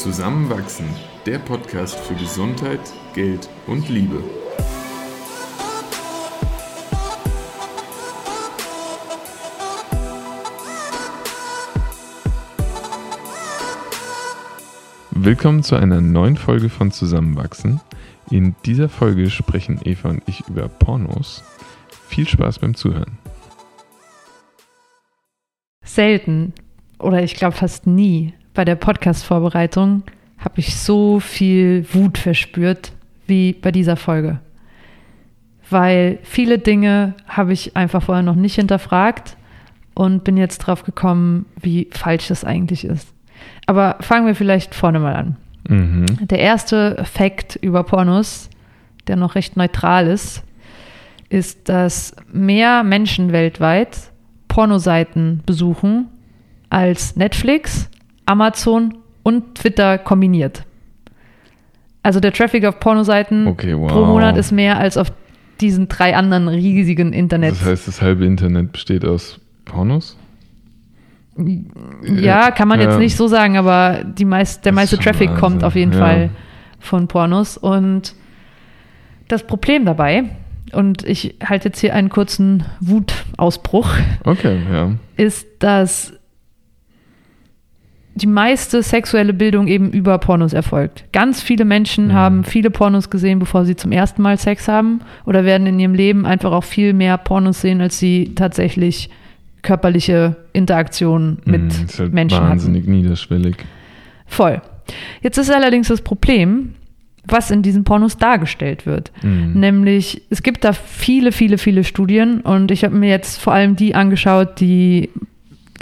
Zusammenwachsen, der Podcast für Gesundheit, Geld und Liebe. Willkommen zu einer neuen Folge von Zusammenwachsen. In dieser Folge sprechen Eva und ich über Pornos. Viel Spaß beim Zuhören. Selten oder ich glaube fast nie bei der Podcast-Vorbereitung habe ich so viel Wut verspürt wie bei dieser Folge. Weil viele Dinge habe ich einfach vorher noch nicht hinterfragt und bin jetzt drauf gekommen, wie falsch das eigentlich ist. Aber fangen wir vielleicht vorne mal an. Mhm. Der erste Fakt über Pornos, der noch recht neutral ist, ist, dass mehr Menschen weltweit Pornoseiten besuchen als Netflix, Amazon und Twitter kombiniert. Also der Traffic auf Pornoseiten okay, wow. pro Monat ist mehr als auf diesen drei anderen riesigen Internet. Das heißt, das halbe Internet besteht aus Pornos? Ja, kann man ja. jetzt nicht so sagen, aber die meist, der meiste Traffic Wahnsinn. kommt auf jeden ja. Fall von Pornos. Und das Problem dabei, und ich halte jetzt hier einen kurzen Wutausbruch, okay, ja. ist, dass die meiste sexuelle Bildung eben über Pornos erfolgt. Ganz viele Menschen mhm. haben viele Pornos gesehen, bevor sie zum ersten Mal Sex haben oder werden in ihrem Leben einfach auch viel mehr Pornos sehen, als sie tatsächlich körperliche Interaktionen mit mhm, ist halt Menschen wahnsinnig hatten. niederschwellig. Voll. Jetzt ist allerdings das Problem, was in diesen Pornos dargestellt wird. Mhm. Nämlich, es gibt da viele, viele, viele Studien und ich habe mir jetzt vor allem die angeschaut, die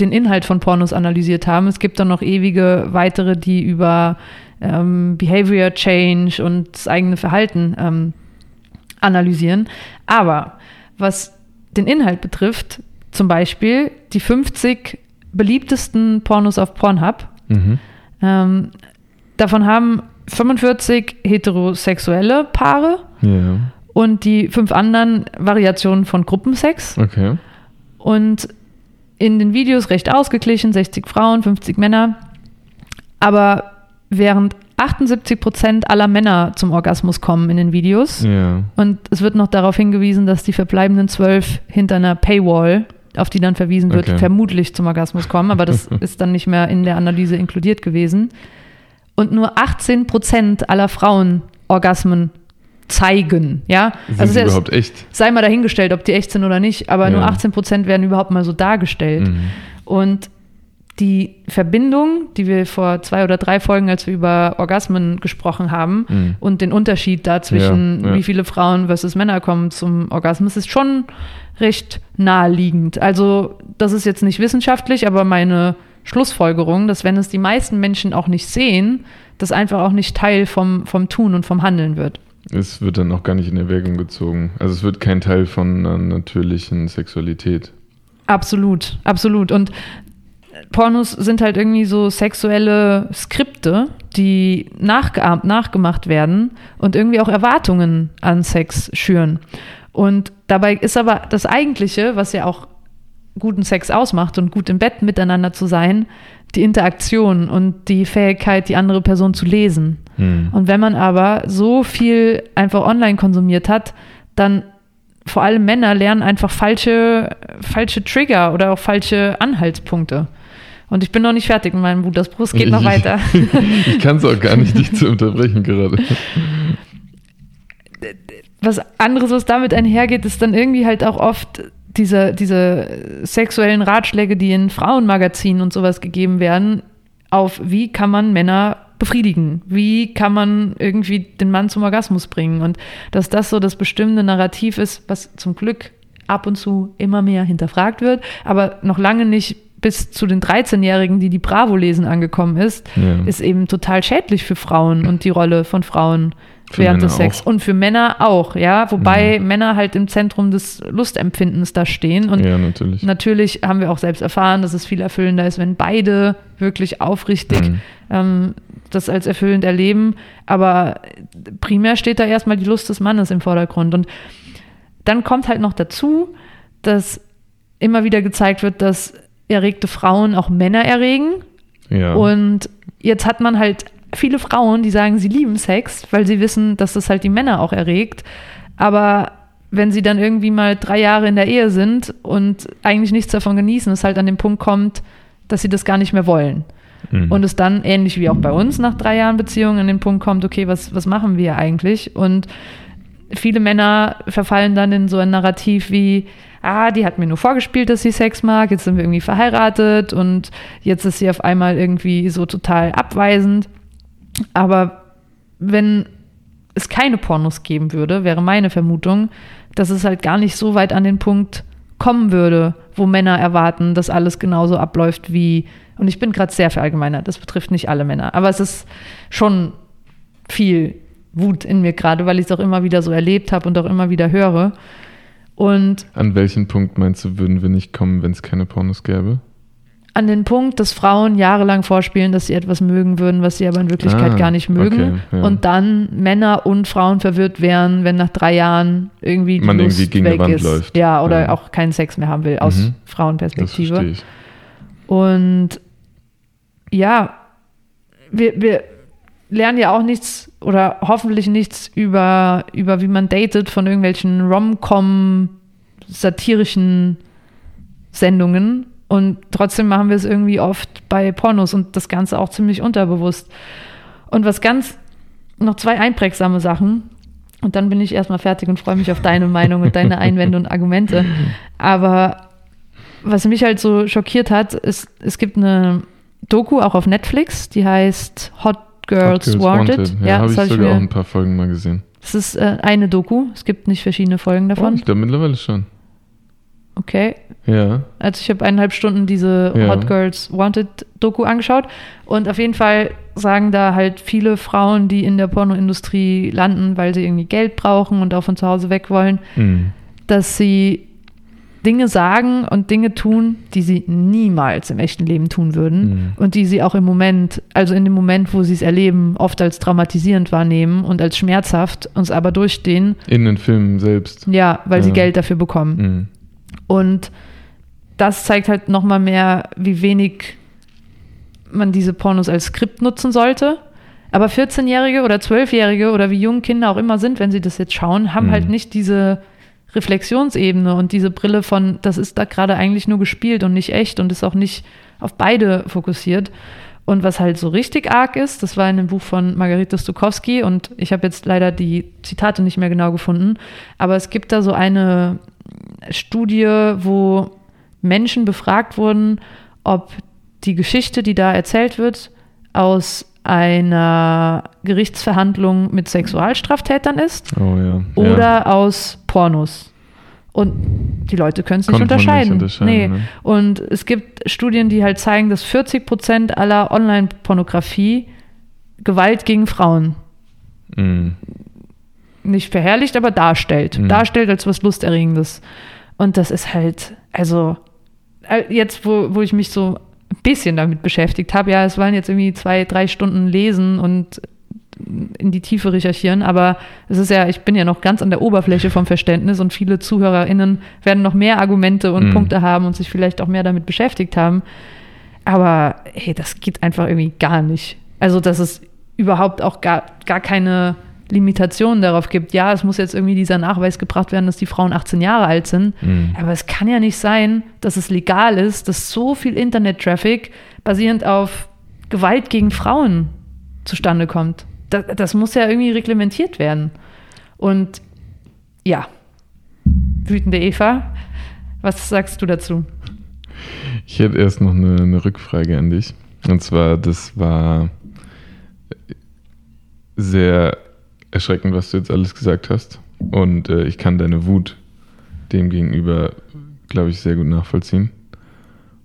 den Inhalt von Pornos analysiert haben. Es gibt dann noch ewige weitere, die über ähm, Behavior Change und das eigene Verhalten ähm, analysieren. Aber was den Inhalt betrifft, zum Beispiel die 50 beliebtesten Pornos auf Pornhub, mhm. ähm, davon haben 45 heterosexuelle Paare ja. und die fünf anderen Variationen von Gruppensex. Okay. Und in den Videos recht ausgeglichen, 60 Frauen, 50 Männer. Aber während 78 Prozent aller Männer zum Orgasmus kommen in den Videos. Ja. Und es wird noch darauf hingewiesen, dass die verbleibenden zwölf hinter einer Paywall, auf die dann verwiesen wird, okay. vermutlich zum Orgasmus kommen. Aber das ist dann nicht mehr in der Analyse inkludiert gewesen. Und nur 18 Prozent aller Frauen Orgasmen zeigen. Ja? Sind also sie überhaupt echt? Sei mal dahingestellt, ob die echt sind oder nicht, aber ja. nur 18 Prozent werden überhaupt mal so dargestellt. Mhm. Und die Verbindung, die wir vor zwei oder drei Folgen, als wir über Orgasmen gesprochen haben, mhm. und den Unterschied da zwischen, ja, ja. wie viele Frauen versus Männer kommen zum Orgasmus, ist schon recht naheliegend. Also, das ist jetzt nicht wissenschaftlich, aber meine Schlussfolgerung, dass wenn es die meisten Menschen auch nicht sehen, das einfach auch nicht Teil vom, vom Tun und vom Handeln wird. Es wird dann auch gar nicht in Erwägung gezogen. Also es wird kein Teil von einer natürlichen Sexualität. Absolut, absolut. Und Pornos sind halt irgendwie so sexuelle Skripte, die nachgeahmt, nachgemacht werden und irgendwie auch Erwartungen an Sex schüren. Und dabei ist aber das Eigentliche, was ja auch guten Sex ausmacht und gut im Bett miteinander zu sein, die Interaktion und die Fähigkeit, die andere Person zu lesen. Hm. Und wenn man aber so viel einfach online konsumiert hat, dann vor allem Männer lernen einfach falsche, falsche Trigger oder auch falsche Anhaltspunkte. Und ich bin noch nicht fertig mit meinem Wutausbruch, es geht noch weiter. ich kann es auch gar nicht, dich zu unterbrechen gerade. Was anderes, was damit einhergeht, ist dann irgendwie halt auch oft diese, diese sexuellen Ratschläge, die in Frauenmagazinen und sowas gegeben werden, auf wie kann man Männer befriedigen? Wie kann man irgendwie den Mann zum Orgasmus bringen? Und dass das so das bestimmte Narrativ ist, was zum Glück ab und zu immer mehr hinterfragt wird, aber noch lange nicht bis zu den 13-Jährigen, die die Bravo lesen, angekommen ist, ja. ist eben total schädlich für Frauen und die Rolle von Frauen für während Männer des Sex. Auch. Und für Männer auch, ja. Wobei ja. Männer halt im Zentrum des Lustempfindens da stehen. Und ja, natürlich. natürlich haben wir auch selbst erfahren, dass es viel erfüllender ist, wenn beide wirklich aufrichtig mhm. ähm, das als erfüllend erleben. Aber primär steht da erstmal die Lust des Mannes im Vordergrund. Und dann kommt halt noch dazu, dass immer wieder gezeigt wird, dass erregte Frauen auch Männer erregen. Ja. Und jetzt hat man halt viele Frauen, die sagen, sie lieben Sex, weil sie wissen, dass das halt die Männer auch erregt. Aber wenn sie dann irgendwie mal drei Jahre in der Ehe sind und eigentlich nichts davon genießen, es halt an den Punkt kommt, dass sie das gar nicht mehr wollen. Mhm. Und es dann, ähnlich wie auch bei uns nach drei Jahren Beziehung, an den Punkt kommt, okay, was, was machen wir eigentlich? Und viele Männer verfallen dann in so ein Narrativ wie, ah, die hat mir nur vorgespielt, dass sie Sex mag, jetzt sind wir irgendwie verheiratet und jetzt ist sie auf einmal irgendwie so total abweisend. Aber wenn es keine Pornos geben würde, wäre meine Vermutung, dass es halt gar nicht so weit an den Punkt kommen würde, wo Männer erwarten, dass alles genauso abläuft wie, und ich bin gerade sehr verallgemeinert, das betrifft nicht alle Männer, aber es ist schon viel Wut in mir gerade, weil ich es auch immer wieder so erlebt habe und auch immer wieder höre. Und An welchen Punkt meinst du, würden wir nicht kommen, wenn es keine Pornos gäbe? An den Punkt, dass Frauen jahrelang vorspielen, dass sie etwas mögen würden, was sie aber in Wirklichkeit Ah, gar nicht mögen. okay, ja. Und dann Männer und Frauen verwirrt wären, wenn nach drei Jahren irgendwie die Man Lust irgendwie gegen die weg Wand ist. läuft. Ja, oder Ja. auch keinen Sex mehr haben will, aus Mhm. Frauenperspektive. verstehe ich. Und ja, wir, wir lernen ja auch nichts oder hoffentlich nichts über, über wie man datet von irgendwelchen Rom-Com satirischen Sendungen. Und trotzdem machen wir es irgendwie oft bei Pornos und das Ganze auch ziemlich unterbewusst. Und was ganz, noch zwei einprägsame Sachen. Und dann bin ich erstmal fertig und freue mich auf deine Meinung und deine Einwände und Argumente. Aber was mich halt so schockiert hat, ist, es gibt eine Doku auch auf Netflix, die heißt Hot Girls, Hot Girls Wanted. Ja, habe das ich sogar auch mir- ein paar Folgen mal gesehen. es ist äh, eine Doku, es gibt nicht verschiedene Folgen Oh, davon. ich glaube mittlerweile schon. Okay. Ja. Also ich habe eineinhalb Stunden diese Ja. Hot Girls Wanted Doku angeschaut und auf jeden Fall sagen da halt viele Frauen, die in der Pornoindustrie landen, weil sie irgendwie Geld brauchen und auch von zu Hause weg wollen, Mhm. dass sie Dinge sagen und Dinge tun, die sie niemals im echten Leben tun würden Mhm. und die sie auch im Moment, also in dem Moment, wo sie es erleben, oft als traumatisierend wahrnehmen und als schmerzhaft und es aber durchstehen, In den Filmen selbst. ja, weil sie Ja. Geld dafür bekommen. Mhm. Und das zeigt halt nochmal mehr, wie wenig man diese Pornos als Skript nutzen sollte. Aber 14-Jährige oder 12-Jährige oder wie jung Kinder auch immer sind, wenn sie das jetzt schauen, haben Mhm. halt nicht diese Reflexionsebene und diese Brille von, das ist da gerade eigentlich nur gespielt und nicht echt und ist auch nicht auf beide fokussiert. Und was halt so richtig arg ist, das war in dem Buch von Margarete Stokowski und ich habe jetzt leider die Zitate nicht mehr genau gefunden, aber es gibt da so eine Studie, wo Menschen befragt wurden, ob die Geschichte, die da erzählt wird, aus einer Gerichtsverhandlung mit Sexualstraftätern ist Oh ja. oder ja. aus Pornos. Und die Leute können es nicht man nicht unterscheiden. unterscheiden, nee. ne? Und es gibt Studien, die halt zeigen, dass 40 Prozent aller Online-Pornografie Gewalt gegen Frauen Mhm. Nicht verherrlicht, aber darstellt. Mhm. Darstellt als was Lusterregendes. Und das ist halt, also, äh, jetzt, wo, wo ich mich so ein bisschen damit beschäftigt habe, ja, es waren jetzt irgendwie zwei, drei Stunden lesen und in die Tiefe recherchieren, aber es ist ja, ich bin ja noch ganz an der Oberfläche vom Verständnis und viele ZuhörerInnen werden noch mehr Argumente und Mhm. Punkte haben und sich vielleicht auch mehr damit beschäftigt haben. Aber hey, das geht einfach irgendwie gar nicht. Also, dass es überhaupt auch gar, gar keine Limitationen darauf gibt. Ja, es muss jetzt irgendwie dieser Nachweis gebracht werden, dass die Frauen 18 Jahre alt sind. Mhm. Aber es kann ja nicht sein, dass es legal ist, dass so viel Internet-Traffic basierend auf Gewalt gegen Frauen zustande kommt. Das, das muss ja irgendwie reglementiert werden. Und ja, wütende Eva, was sagst du dazu? Ich hätte erst noch eine, eine Rückfrage an dich. Und zwar, das war sehr erschreckend, was du jetzt alles gesagt hast. Und äh, ich kann deine Wut dem gegenüber, glaube ich, sehr gut nachvollziehen.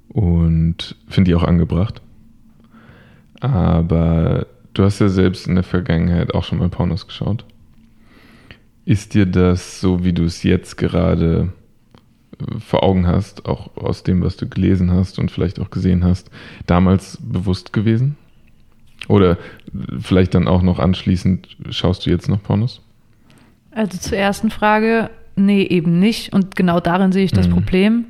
Und finde die auch angebracht. Aber du hast ja selbst in der Vergangenheit auch schon mal Pornos geschaut. Ist dir das so, wie du es jetzt gerade äh, vor Augen hast, auch aus dem, was du gelesen hast und vielleicht auch gesehen hast, damals bewusst gewesen? Oder vielleicht dann auch noch anschließend, schaust du jetzt noch Pornos? Also zur ersten Frage, nee, eben nicht. Und genau darin sehe ich das Mhm. Problem,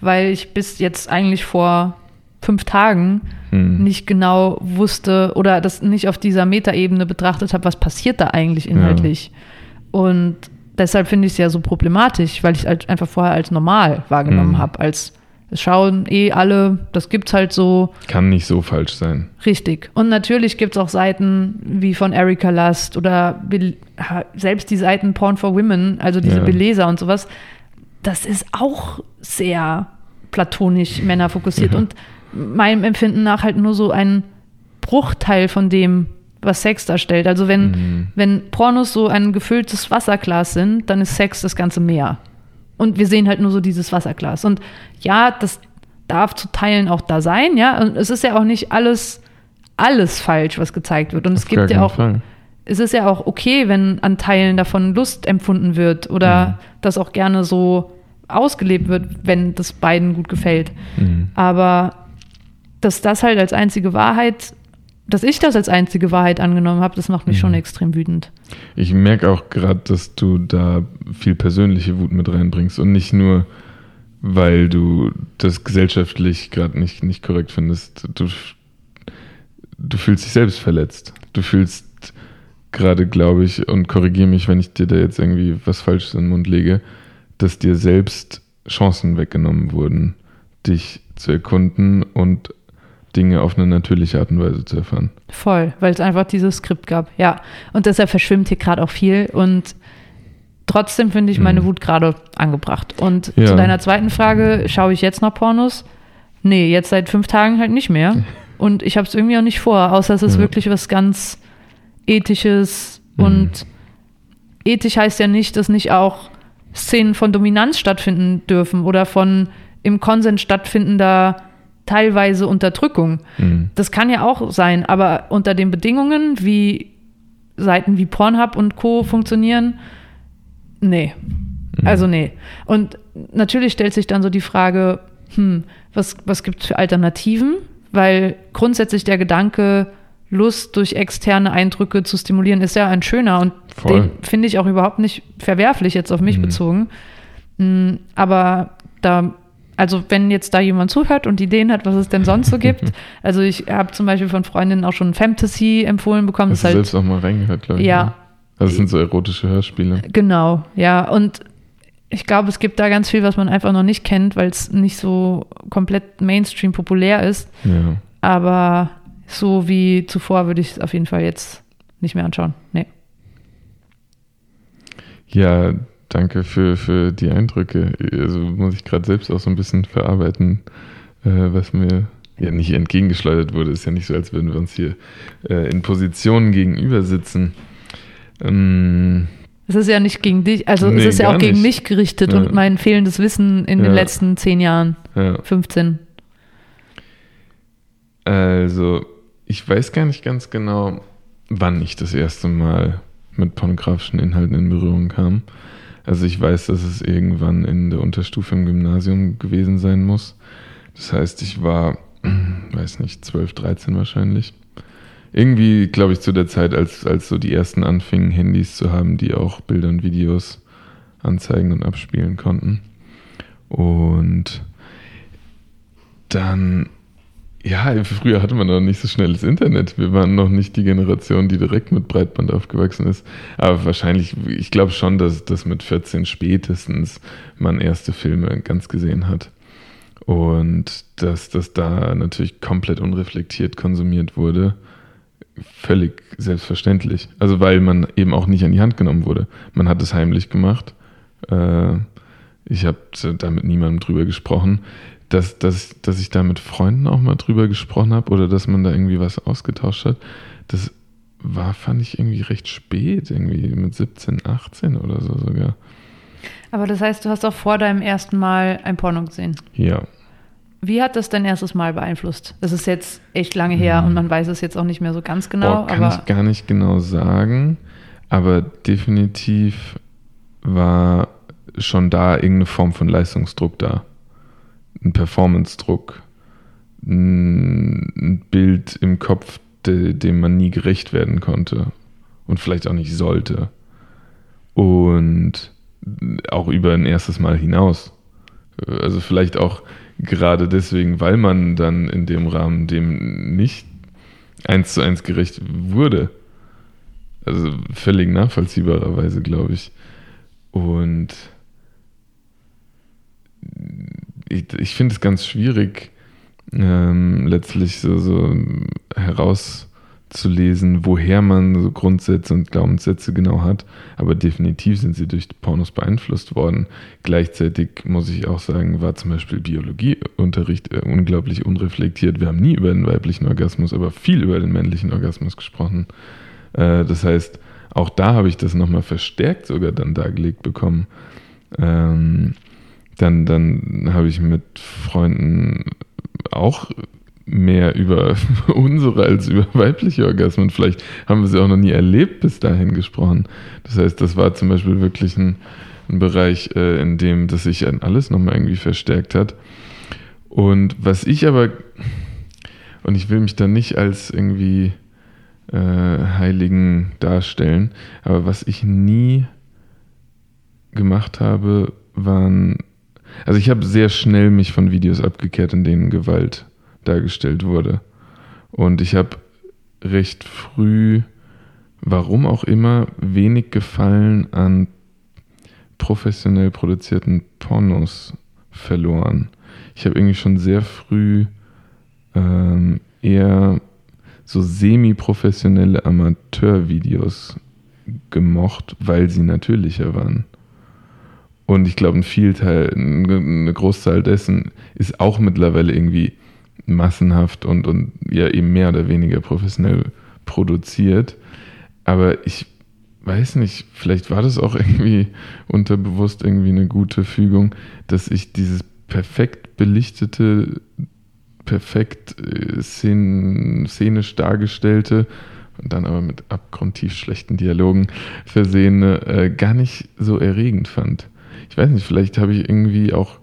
weil ich bis jetzt eigentlich vor fünf Tagen Hm. nicht genau wusste oder das nicht auf dieser Metaebene betrachtet habe, was passiert da eigentlich inhaltlich. Und deshalb finde ich es ja so problematisch, weil ich es halt einfach vorher als normal wahrgenommen Mhm. habe, als es schauen eh alle, das gibt's halt so Kann nicht so falsch sein. richtig. Und natürlich gibt es auch Seiten wie von Erika Lust oder selbst die Seiten Porn for Women, also diese Ja. Beleser und sowas, das ist auch sehr platonisch männerfokussiert Ja. und meinem Empfinden nach halt nur so ein Bruchteil von dem, was Sex darstellt. Also wenn, Mhm. wenn Pornos so ein gefülltes Wasserglas sind, dann ist Sex das ganze Meer. Und wir sehen halt nur so dieses Wasserglas. Und ja, das darf zu Teilen auch da sein, ja. Und es ist ja auch nicht alles, alles falsch, was gezeigt wird. Und es Auf gar gibt ja auch, Fall. es ist ja auch okay, wenn an Teilen davon Lust empfunden wird oder Mhm. das auch gerne so ausgelebt wird, wenn das beiden gut gefällt. Mhm. Aber dass das halt als einzige Wahrheit, dass ich das als einzige Wahrheit angenommen habe, das macht mich Mhm. schon extrem wütend. Ich merke auch gerade, dass du da viel persönliche Wut mit reinbringst und nicht nur, weil du das gesellschaftlich gerade nicht, nicht korrekt findest. Du, du fühlst dich selbst verletzt. Du fühlst gerade, glaube ich, und korrigiere mich, wenn ich dir da jetzt irgendwie was Falsches in den Mund lege, dass dir selbst Chancen weggenommen wurden, dich zu erkunden und Dinge auf eine natürliche Art und Weise zu erfahren. Voll, weil es einfach dieses Skript gab. Ja. Und deshalb verschwimmt hier gerade auch viel und trotzdem finde ich meine Mhm. Wut gerade angebracht. Und Ja. zu deiner zweiten Frage, schaue ich jetzt noch Pornos? Nee, jetzt seit fünf Tagen halt nicht mehr. Und ich habe es irgendwie auch nicht vor, außer es ist Ja. wirklich was ganz Ethisches. Mhm. Und ethisch heißt ja nicht, dass nicht auch Szenen von Dominanz stattfinden dürfen oder von im Konsens stattfindender teilweise Unterdrückung. Mhm. Das kann ja auch sein, aber unter den Bedingungen, wie Seiten wie Pornhub und Co. funktionieren, nee. Mhm. Also nee. Und natürlich stellt sich dann so die Frage, hm, was, was gibt es für Alternativen? Weil grundsätzlich der Gedanke, Lust durch externe Eindrücke zu stimulieren, ist ja ein schöner und Voll. den finde ich auch überhaupt nicht verwerflich jetzt auf mich Mhm. bezogen. Hm, Aber da, also wenn jetzt da jemand zuhört und Ideen hat, was es denn sonst so gibt, also ich habe zum Beispiel von Freundinnen auch schon Fantasy empfohlen bekommen. Hast Das du ist selbst auch mal reingehört, glaube ich. Ja. ne? Also es sind so erotische Hörspiele. Genau, ja. Und ich glaube, es gibt da ganz viel, was man einfach noch nicht kennt, weil es nicht so komplett Mainstream populär ist. Ja. Aber so wie zuvor würde ich es auf jeden Fall jetzt nicht mehr anschauen. Nee. Ja, danke für, für die Eindrücke. Also muss ich gerade selbst auch so ein bisschen verarbeiten, äh, was mir ja nicht entgegengeschleudert wurde. Ist ja nicht so, als würden wir uns hier äh, in Positionen gegenüber sitzen. Ähm, Es ist ja nicht gegen dich, also Nee, es ist ja auch gegen nicht. mich gerichtet Ja. und mein fehlendes Wissen in den Ja. letzten zehn Jahren, ja. 15. Also, ich weiß gar nicht ganz genau, wann ich das erste Mal mit pornografischen Inhalten in Berührung kam. Also ich weiß, dass es irgendwann in der Unterstufe im Gymnasium gewesen sein muss. Das heißt, ich war, weiß nicht, 12, 13 wahrscheinlich. Irgendwie, glaube ich, zu der Zeit, als, als so die ersten anfingen, Handys zu haben, die auch Bilder und Videos anzeigen und abspielen konnten. Und dann ja, früher hatte man noch nicht so schnelles Internet. Wir waren noch nicht die Generation, die direkt mit Breitband aufgewachsen ist. Aber wahrscheinlich, ich glaube schon, dass, dass mit 14 spätestens man erste Filme ganz gesehen hat. Und dass das da natürlich komplett unreflektiert konsumiert wurde. Völlig selbstverständlich. Also weil man eben auch nicht an die Hand genommen wurde. Man hat es heimlich gemacht. Äh, ich habe da mit niemandem drüber gesprochen dass, dass, dass ich da mit Freunden auch mal drüber gesprochen habe oder dass man da irgendwie was ausgetauscht hat, das war, fand ich irgendwie recht spät, irgendwie mit 17, 18 oder so sogar. Aber das heißt, du hast auch vor deinem ersten Mal ein Porno gesehen. Ja. Wie hat das dein erstes Mal beeinflusst? Das ist jetzt echt lange her Mhm. und man weiß es jetzt auch nicht mehr so ganz genau. Boah, kann aber ich gar nicht genau sagen, aber definitiv war schon da irgendeine Form von Leistungsdruck da. Ein Performance-Druck, ein Bild im Kopf, de, dem man nie gerecht werden konnte und vielleicht auch nicht sollte. Und auch über ein erstes Mal hinaus. Also vielleicht auch gerade deswegen, weil man dann in dem Rahmen dem nicht eins zu eins gerecht wurde. Also völlig nachvollziehbarerweise, glaube ich. Und ich, ich finde es ganz schwierig, ähm, letztlich so, so herauszulesen, woher man so Grundsätze und Glaubenssätze genau hat. Aber definitiv sind sie durch Pornos beeinflusst worden. Gleichzeitig muss ich auch sagen, war zum Beispiel Biologieunterricht äh, unglaublich unreflektiert. Wir haben nie über den weiblichen Orgasmus, aber viel über den männlichen Orgasmus gesprochen. Äh, das heißt, auch da habe ich das nochmal verstärkt sogar dann dargelegt bekommen. Ähm, dann, dann habe ich mit Freunden auch mehr über unsere als über weibliche Orgasmen. Vielleicht haben wir sie auch noch nie erlebt bis dahin gesprochen. Das heißt, das war zum Beispiel wirklich ein, ein Bereich, äh, in dem das sich an alles nochmal irgendwie verstärkt hat. Und was ich aber, und ich will mich da nicht als irgendwie äh, Heiligen darstellen, aber was ich nie gemacht habe, waren also ich habe sehr schnell mich von Videos abgekehrt, in denen Gewalt dargestellt wurde. Und ich habe recht früh, warum auch immer, wenig Gefallen an professionell produzierten Pornos verloren. Ich habe irgendwie schon sehr früh ähm, eher so semi-professionelle Amateurvideos gemocht, weil sie natürlicher waren. Und ich glaube, ein Vielteil, eine Großzahl dessen ist auch mittlerweile irgendwie massenhaft und, und ja eben mehr oder weniger professionell produziert. Aber ich weiß nicht, vielleicht war das auch irgendwie unterbewusst irgendwie eine gute Fügung, dass ich dieses perfekt belichtete, perfekt äh, szenisch dargestellte und dann aber mit abgrundtief schlechten Dialogen versehene äh, gar nicht so erregend fand ich weiß nicht, vielleicht habe ich irgendwie auch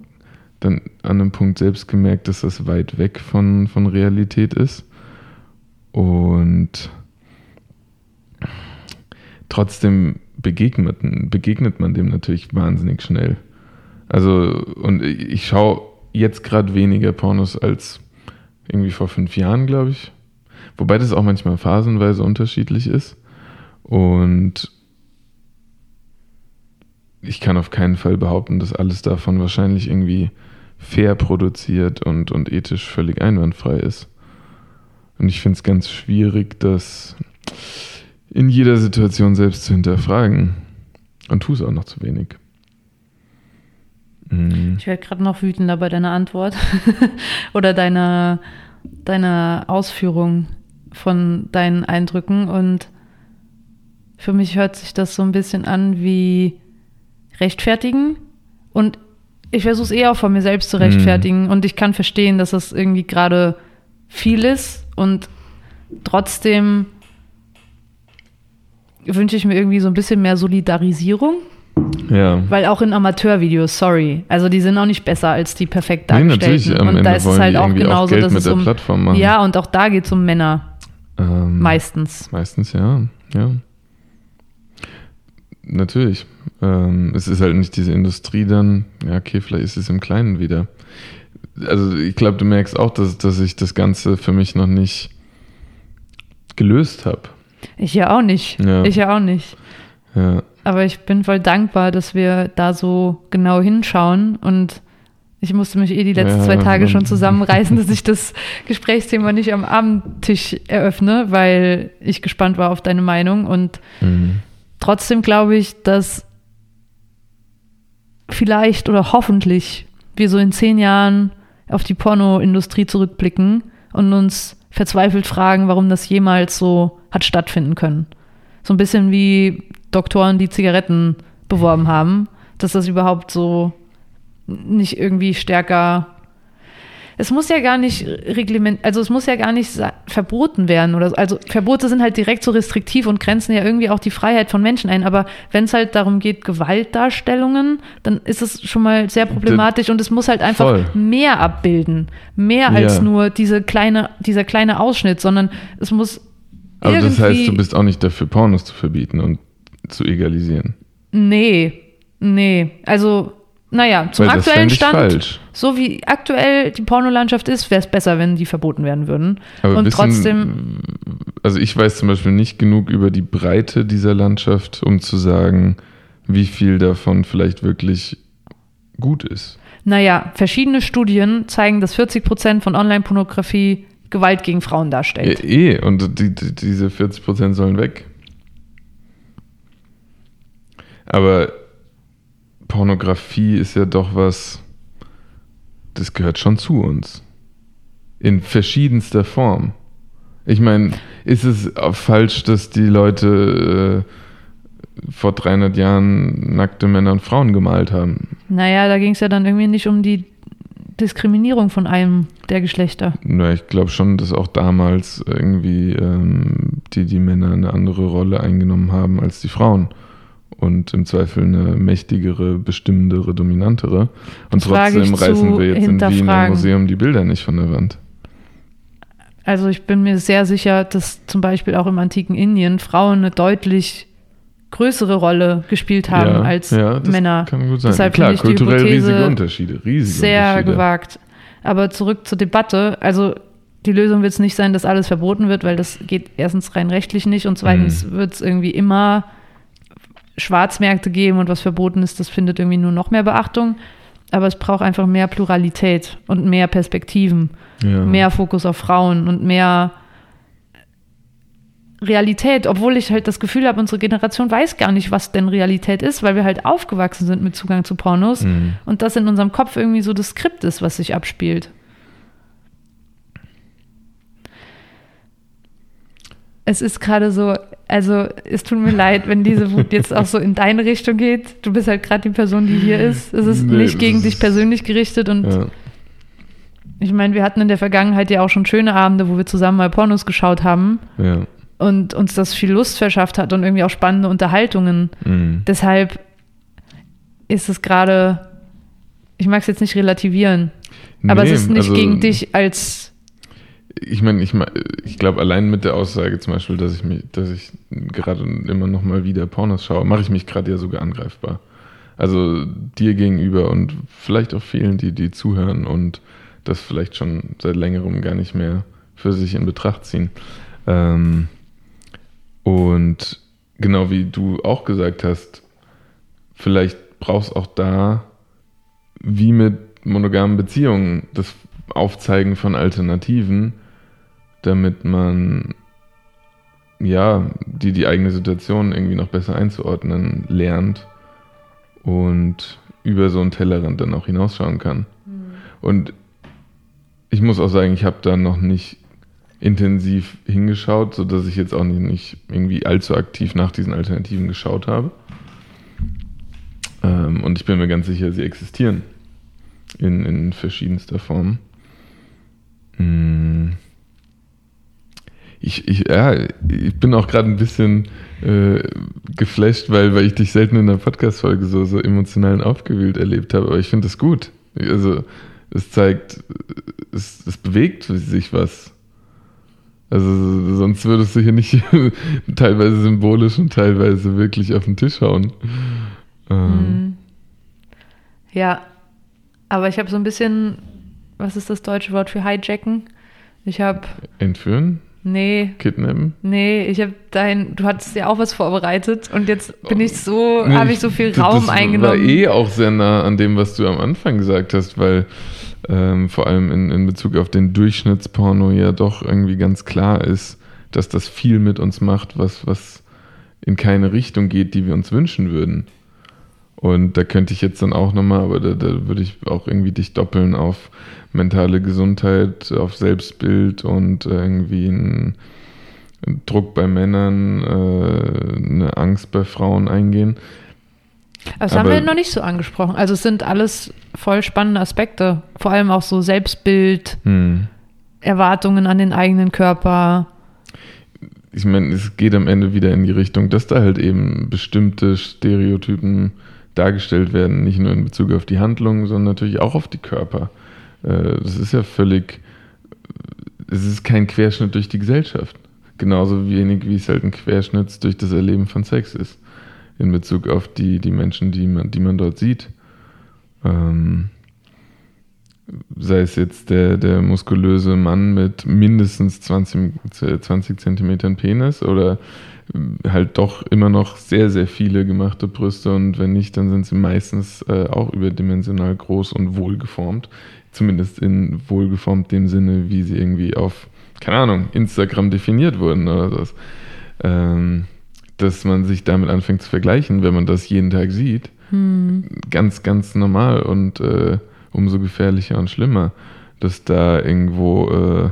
dann an einem Punkt selbst gemerkt, dass das weit weg von, von Realität ist. Und trotzdem begegnet, begegnet man dem natürlich wahnsinnig schnell. Also, und ich schaue jetzt gerade weniger Pornos als irgendwie vor fünf Jahren, glaube ich. Wobei das auch manchmal phasenweise unterschiedlich ist. Und ich kann auf keinen Fall behaupten, dass alles davon wahrscheinlich irgendwie fair produziert und, und ethisch völlig einwandfrei ist. Und ich finde es ganz schwierig, das in jeder Situation selbst zu hinterfragen. Und tue es auch noch zu wenig. Mhm. Ich werde gerade noch wütender bei deiner Antwort oder deiner, deiner Ausführung von deinen Eindrücken. Und für mich hört sich das so ein bisschen an wie rechtfertigen und ich versuche es eher auch von mir selbst zu rechtfertigen mhm. und ich kann verstehen, dass das irgendwie gerade viel ist und trotzdem wünsche ich mir irgendwie so ein bisschen mehr Solidarisierung. Ja. Weil auch in Amateurvideos, sorry, also die sind auch nicht besser als die perfekt dargestellten. Nee, und Ende da ist es halt auch genauso, auch dass es um ja und auch da geht es um Männer. Ähm, meistens. Meistens ja, ja. Natürlich. Ähm, es ist halt nicht diese Industrie dann, ja, okay, vielleicht ist es im Kleinen wieder. Also ich glaube, du merkst auch, dass, dass ich das Ganze für mich noch nicht gelöst habe. Ich ja auch nicht. Ja. Ich ja auch nicht. Ja. Aber ich bin voll dankbar, dass wir da so genau hinschauen und ich musste mich eh die letzten ja, zwei Tage schon zusammenreißen, dass ich das Gesprächsthema nicht am Abendtisch eröffne, weil ich gespannt war auf deine Meinung. Und mhm. trotzdem glaube ich, dass vielleicht oder hoffentlich wir so in zehn Jahren auf die Pornoindustrie zurückblicken und uns verzweifelt fragen, warum das jemals so hat stattfinden können. So ein bisschen wie Doktoren, die Zigaretten beworben haben, dass das überhaupt so nicht irgendwie stärker es muss ja gar nicht reglement, also es muss ja gar nicht verboten werden oder so. also Verbote sind halt direkt so restriktiv und grenzen ja irgendwie auch die Freiheit von Menschen ein. Aber wenn es halt darum geht, Gewaltdarstellungen, dann ist es schon mal sehr problematisch und es muss halt einfach Voll. mehr abbilden, mehr als ja. nur diese kleine, dieser kleine Ausschnitt, sondern es muss aber das heißt, du bist auch nicht dafür, Pornos zu verbieten und zu egalisieren. Nee, nee. Also Naja, zum Weil aktuellen Stand, falsch. so wie aktuell die Pornolandschaft ist, wäre es besser, wenn die verboten werden würden. Aber Und wissen, trotzdem, also ich weiß zum Beispiel nicht genug über die Breite dieser Landschaft, um zu sagen, wie viel davon vielleicht wirklich gut ist. naja, verschiedene Studien zeigen, dass 40 Prozent von Online-Pornografie Gewalt gegen Frauen darstellt. Eh, eh, und die, die, diese 40% sollen weg. Aber Pornografie ist ja doch was, das gehört schon zu uns. In verschiedenster Form. Ich meine, ist es falsch, dass die Leute äh, vor 300 Jahren nackte Männer und Frauen gemalt haben? Naja, da ging es ja dann irgendwie nicht um die Diskriminierung von einem der Geschlechter. Na, ich glaube schon, dass auch damals irgendwie ähm, die, die Männer eine andere Rolle eingenommen haben als die Frauen. Und im Zweifel eine mächtigere, bestimmendere, dominantere. Und wage trotzdem reißen wir jetzt in Wien im. Museum die Bilder nicht von der Wand. Also ich bin mir sehr sicher, dass zum Beispiel auch im antiken Indien Frauen eine deutlich größere Rolle gespielt haben ja, als ja, das Männer. Kann gut sein. Deshalb Klar, kulturell riesige Unterschiede. Riesige Sehr Unterschiede. gewagt. Aber zurück zur Debatte. Also die Lösung wird es nicht sein, dass alles verboten wird, weil das geht erstens rein rechtlich nicht und zweitens Mhm. wird es irgendwie immer Schwarzmärkte geben und was verboten ist, das findet irgendwie nur noch mehr Beachtung. Aber es braucht einfach mehr Pluralität und mehr Perspektiven, Ja. mehr Fokus auf Frauen und mehr Realität, obwohl ich halt das Gefühl habe, unsere Generation weiß gar nicht, was denn Realität ist, weil wir halt aufgewachsen sind mit Zugang zu Pornos Mhm. und das in unserem Kopf irgendwie so das Skript ist, was sich abspielt. Es ist gerade so, also es tut mir leid, wenn diese Wut jetzt auch so in deine Richtung geht. Du bist halt gerade die Person, die hier ist. Es ist Nee, nicht gegen ist- dich persönlich gerichtet und Ja. ich meine, wir hatten in der Vergangenheit ja auch schon schöne Abende, wo wir zusammen mal Pornos geschaut haben Ja. und uns das viel Lust verschafft hat und irgendwie auch spannende Unterhaltungen. Mhm. Deshalb ist es gerade, ich mag es jetzt nicht relativieren, aber Nee, es ist nicht also- gegen dich als, Ich meine, ich, mein- ich glaube, allein mit der Aussage zum Beispiel, dass ich mich, dass ich gerade immer noch mal wieder Pornos schaue, mache ich mich gerade ja sogar angreifbar. Also dir gegenüber und vielleicht auch vielen, die, die zuhören und das vielleicht schon seit längerem gar nicht mehr für sich in Betracht ziehen. Ähm, und genau wie du auch gesagt hast, vielleicht brauchst auch da, wie mit monogamen Beziehungen, das Aufzeigen von Alternativen, damit man ja, die die eigene Situation irgendwie noch besser einzuordnen lernt und über so einen Tellerrand dann auch hinausschauen kann. Und ich muss auch sagen, ich habe da noch nicht intensiv hingeschaut, sodass ich jetzt auch nicht, nicht irgendwie allzu aktiv nach diesen Alternativen geschaut habe. Ähm, und ich bin mir ganz sicher, sie existieren in, in verschiedenster Form. Mm. Ich, ich, ja, ich bin auch gerade ein bisschen äh, geflasht, weil, weil ich dich selten in der Podcast-Folge so, so emotional und aufgewühlt erlebt habe. Aber ich finde es gut. Also, es zeigt, es, es bewegt sich was. Also, sonst würdest du hier nicht teilweise symbolisch und teilweise wirklich auf den Tisch hauen. Ähm, Mhm. ja, aber ich habe so ein bisschen, was ist das deutsche Wort für hijacken? Ich habe, Entführen? Nee, Kidnappen? nee, ich habe dein, du hattest ja auch was vorbereitet und jetzt bin ich so, Nee, habe ich so viel das- Raum das eingenommen. war eh auch sehr nah an dem, was du am Anfang gesagt hast, weil ähm, vor allem in, in Bezug auf den Durchschnittsporno ja doch irgendwie ganz klar ist, dass das viel mit uns macht, was, was in keine Richtung geht, die wir uns wünschen würden. Und da könnte ich jetzt dann auch nochmal, aber da, da würde ich auch irgendwie dich doppeln auf mentale Gesundheit, auf Selbstbild und irgendwie ein Druck bei Männern, äh, eine Angst bei Frauen eingehen. Das haben Aber- wir noch nicht so angesprochen. Also es sind alles voll spannende Aspekte. Vor allem auch so Selbstbild, Hm. Erwartungen an den eigenen Körper. Ich meine, es geht am Ende wieder in die Richtung, dass da halt eben bestimmte Stereotypen dargestellt werden, nicht nur in Bezug auf die Handlungen, sondern natürlich auch auf die Körper. Äh, Das ist ja völlig, es ist kein Querschnitt durch die Gesellschaft. Genauso wenig wie es halt ein Querschnitt durch das Erleben von Sex ist. In Bezug auf die, die Menschen, die man, die man dort sieht. Ähm, sei es jetzt der, der muskulöse Mann mit mindestens 20, 20 Zentimetern Penis oder halt doch immer noch sehr, sehr viele gemachte Brüste und wenn nicht, dann sind sie meistens äh, auch überdimensional groß und wohlgeformt. Zumindest in wohlgeformt dem Sinne, wie sie irgendwie auf, keine Ahnung, Instagram definiert wurden oder so. Ähm, dass man sich damit anfängt zu vergleichen, wenn man das jeden Tag sieht. Hm. Ganz, ganz normal und äh, umso gefährlicher und schlimmer, dass da irgendwo äh,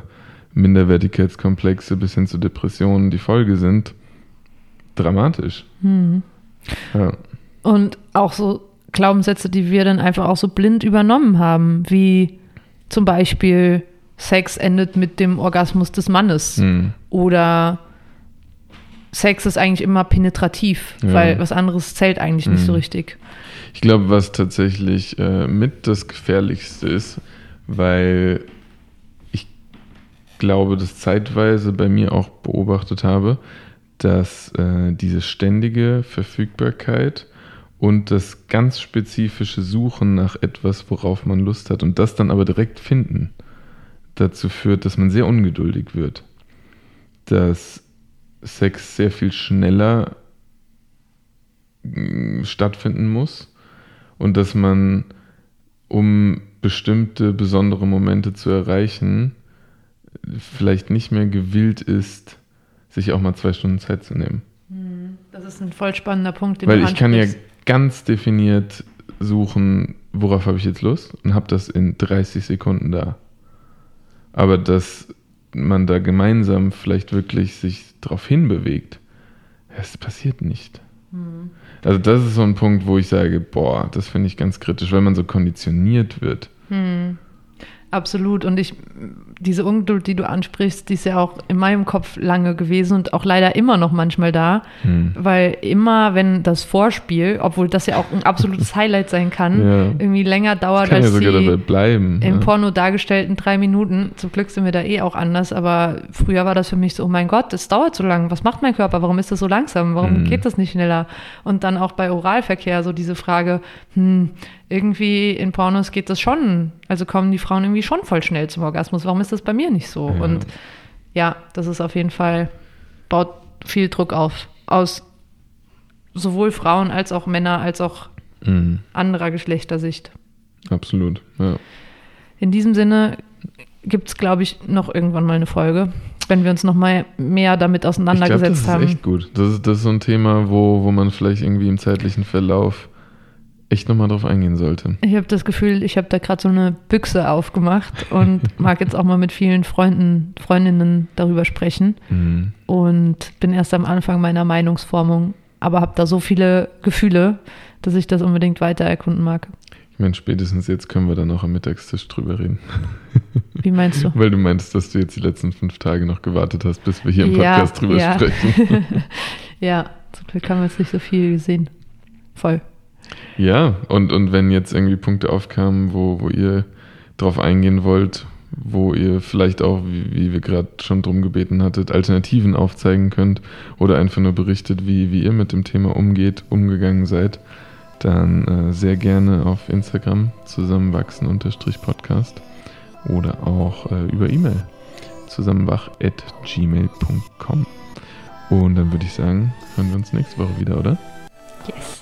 Minderwertigkeitskomplexe bis hin zu Depressionen die Folge sind dramatisch. Hm. Ja. Und auch so Glaubenssätze, die wir dann einfach auch so blind übernommen haben, wie zum Beispiel Sex endet mit dem Orgasmus des Mannes hm. oder Sex ist eigentlich immer penetrativ, ja. weil was anderes zählt eigentlich nicht hm. so richtig. Ich glaube, was tatsächlich äh, mit das Gefährlichste ist, weil ich glaube, das zeitweise bei mir auch beobachtet habe, dass äh, diese ständige Verfügbarkeit und das ganz spezifische Suchen nach etwas, worauf man Lust hat und das dann aber direkt finden, dazu führt, dass man sehr ungeduldig wird. Dass Sex sehr viel schneller mm, stattfinden muss und dass man, um bestimmte besondere Momente zu erreichen, vielleicht nicht mehr gewillt ist, sich auch mal zwei Stunden Zeit zu nehmen. Hm, das ist ein voll spannender Punkt. Den Weil ich kann ja ganz definiert suchen, worauf habe ich jetzt Lust und habe das in 30 Sekunden da. Aber dass man da gemeinsam vielleicht wirklich sich darauf hinbewegt, das passiert nicht. Hm. Also das ist so ein Punkt, wo ich sage, boah, das finde ich ganz kritisch, weil man so konditioniert wird. Hm. Absolut. Und ich, diese Ungeduld, die du ansprichst, die ist ja auch in meinem Kopf lange gewesen und auch leider immer noch manchmal da. Hm. Weil immer, wenn das Vorspiel, obwohl das ja auch ein absolutes Highlight sein kann, ja. irgendwie länger dauert als ja die bleiben, im ja. Porno dargestellten drei Minuten. Zum Glück sind wir da eh auch anders, aber früher war das für mich so, oh mein Gott, das dauert so lang. Was macht mein Körper? Warum ist das so langsam? Warum hm. geht das nicht schneller? Und dann auch bei Oralverkehr so diese Frage, hm, irgendwie in Pornos geht das schon. Also kommen die Frauen irgendwie schon voll schnell zum Orgasmus. Warum ist das bei mir nicht so? Ja. Und ja, das ist auf jeden Fall, baut viel Druck auf. Aus sowohl Frauen als auch Männer als auch mhm. anderer Geschlechtersicht. Absolut, ja. In diesem Sinne gibt es, glaube ich, noch irgendwann mal eine Folge, wenn wir uns noch mal mehr damit auseinandergesetzt ich glaub, das haben. Das ist echt gut. Das ist, das ist so ein Thema, wo, wo man vielleicht irgendwie im zeitlichen Verlauf echt nochmal drauf eingehen sollte. Ich habe das Gefühl, ich habe da gerade so eine Büchse aufgemacht und mag jetzt auch mal mit vielen Freunden, Freundinnen darüber sprechen mhm. und bin erst am Anfang meiner Meinungsformung, aber habe da so viele Gefühle, dass ich das unbedingt weiter erkunden mag. Ich meine, spätestens jetzt können wir dann auch am Mittagstisch drüber reden. Wie meinst du? Weil du meinst, dass du jetzt die letzten fünf Tage noch gewartet hast, bis wir hier im Podcast ja, drüber ja. sprechen. ja, zum Glück haben wir jetzt nicht so viel gesehen. Voll. Ja, und, und wenn jetzt irgendwie Punkte aufkamen, wo, wo ihr drauf eingehen wollt, wo ihr vielleicht auch, wie, wie wir gerade schon drum gebeten hattet, Alternativen aufzeigen könnt oder einfach nur berichtet, wie, wie ihr mit dem Thema umgeht, umgegangen seid, dann äh, sehr gerne auf Instagram zusammenwachsen-podcast oder auch äh, über E-Mail zusammenwach.gmail.com. Und dann würde ich sagen, hören wir uns nächste Woche wieder, oder? Yes.